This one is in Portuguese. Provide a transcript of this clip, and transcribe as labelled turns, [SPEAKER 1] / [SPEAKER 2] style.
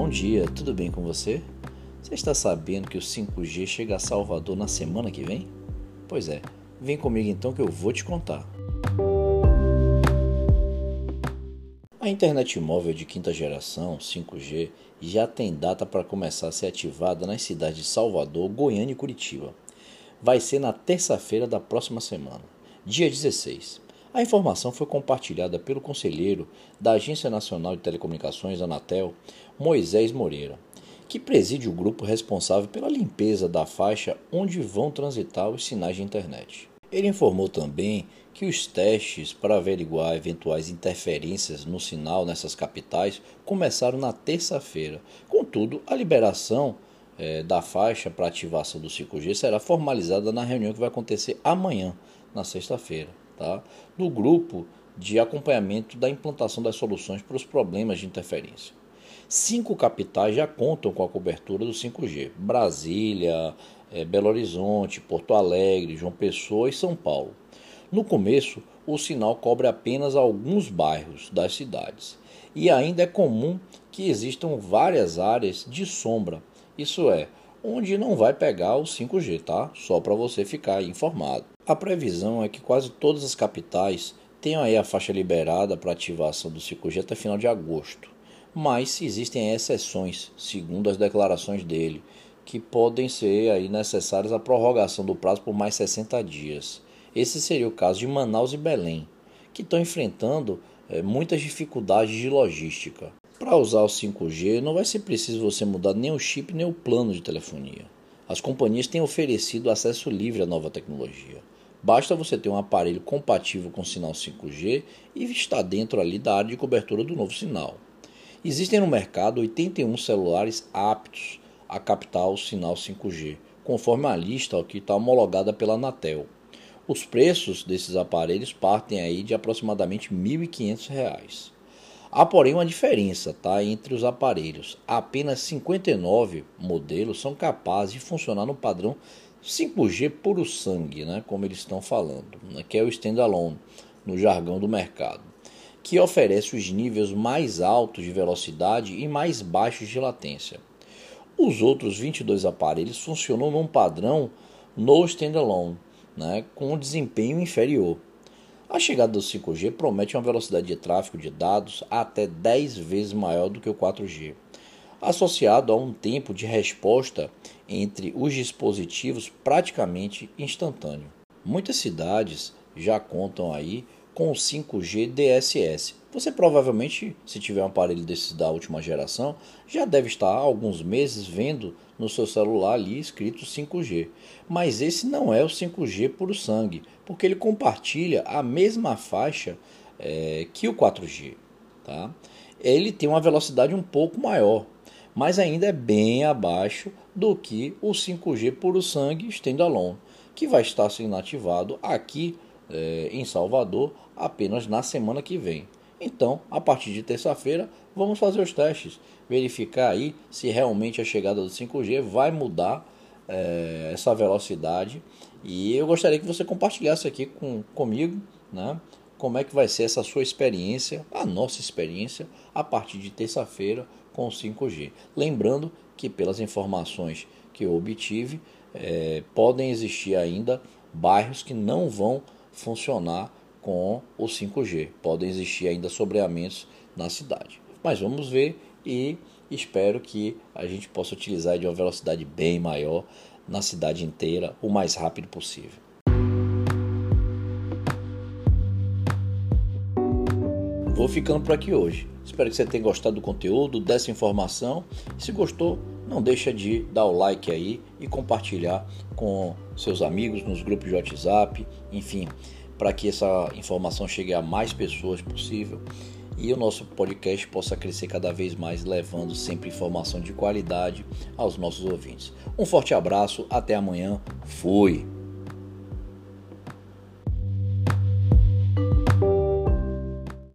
[SPEAKER 1] Bom dia, tudo bem com você? Você está sabendo que o 5G chega a Salvador na semana que vem? Pois é, vem comigo então que eu vou te contar. A internet móvel de quinta geração, 5G, já tem data para começar a ser ativada nas cidades de Salvador, Goiânia e Curitiba. Vai ser na terça-feira da próxima semana, dia 16. A informação foi compartilhada pelo conselheiro da Agência Nacional de Telecomunicações, Anatel, Moisés Moreira, que preside o grupo responsável pela limpeza da faixa onde vão transitar os sinais de internet. Ele informou também que os testes para averiguar eventuais interferências no sinal nessas capitais começaram na terça-feira. Contudo, a liberação eh, da faixa para ativação do 5G será formalizada na reunião que vai acontecer amanhã, na sexta-feira tá? do grupo de acompanhamento da implantação das soluções para os problemas de interferência. Cinco capitais já contam com a cobertura do 5G: Brasília, é, Belo Horizonte, Porto Alegre, João Pessoa e São Paulo. No começo, o sinal cobre apenas alguns bairros das cidades e ainda é comum que existam várias áreas de sombra, isso é, onde não vai pegar o 5G, tá? Só para você ficar informado. A previsão é que quase todas as capitais tenham aí a faixa liberada para ativação do 5G até final de agosto. Mas existem exceções, segundo as declarações dele, que podem ser aí necessárias a prorrogação do prazo por mais 60 dias. Esse seria o caso de Manaus e Belém, que estão enfrentando é, muitas dificuldades de logística. Para usar o 5G, não vai ser preciso você mudar nem o chip nem o plano de telefonia. As companhias têm oferecido acesso livre à nova tecnologia. Basta você ter um aparelho compatível com o sinal 5G e estar dentro ali da área de cobertura do novo sinal. Existem no mercado 81 celulares aptos a captar o sinal 5G, conforme a lista que está homologada pela Anatel. Os preços desses aparelhos partem aí de aproximadamente R$ 1.500. Há, porém, uma diferença tá, entre os aparelhos. Apenas 59 modelos são capazes de funcionar no padrão 5G puro sangue, né, como eles estão falando, né, que é o standalone, no jargão do mercado, que oferece os níveis mais altos de velocidade e mais baixos de latência. Os outros 22 aparelhos funcionam num padrão no standalone, né, com um desempenho inferior. A chegada do 5G promete uma velocidade de tráfego de dados até 10 vezes maior do que o 4G, associado a um tempo de resposta entre os dispositivos praticamente instantâneo. Muitas cidades já contam aí com o 5G DSS. Você provavelmente, se tiver um aparelho desses da última geração, já deve estar há alguns meses vendo no seu celular ali escrito 5G. Mas esse não é o 5G puro sangue, porque ele compartilha a mesma faixa é, que o 4G. Tá? Ele tem uma velocidade um pouco maior, mas ainda é bem abaixo do que o 5G puro sangue standalone, que vai estar sendo ativado aqui é, em Salvador apenas na semana que vem. Então, a partir de terça-feira, vamos fazer os testes, verificar aí se realmente a chegada do 5G vai mudar é, essa velocidade. E eu gostaria que você compartilhasse aqui com, comigo, né? Como é que vai ser essa sua experiência, a nossa experiência, a partir de terça-feira com o 5G. Lembrando que, pelas informações que eu obtive, é, podem existir ainda bairros que não vão funcionar com o 5G. Podem existir ainda sobreamentos na cidade. Mas vamos ver e espero que a gente possa utilizar de uma velocidade bem maior na cidade inteira o mais rápido possível. Vou ficando por aqui hoje. Espero que você tenha gostado do conteúdo, dessa informação. Se gostou, não deixa de dar o like aí e compartilhar com seus amigos nos grupos de WhatsApp, enfim, para que essa informação chegue a mais pessoas possível e o nosso podcast possa crescer cada vez mais, levando sempre informação de qualidade aos nossos ouvintes. Um forte abraço, até amanhã, fui!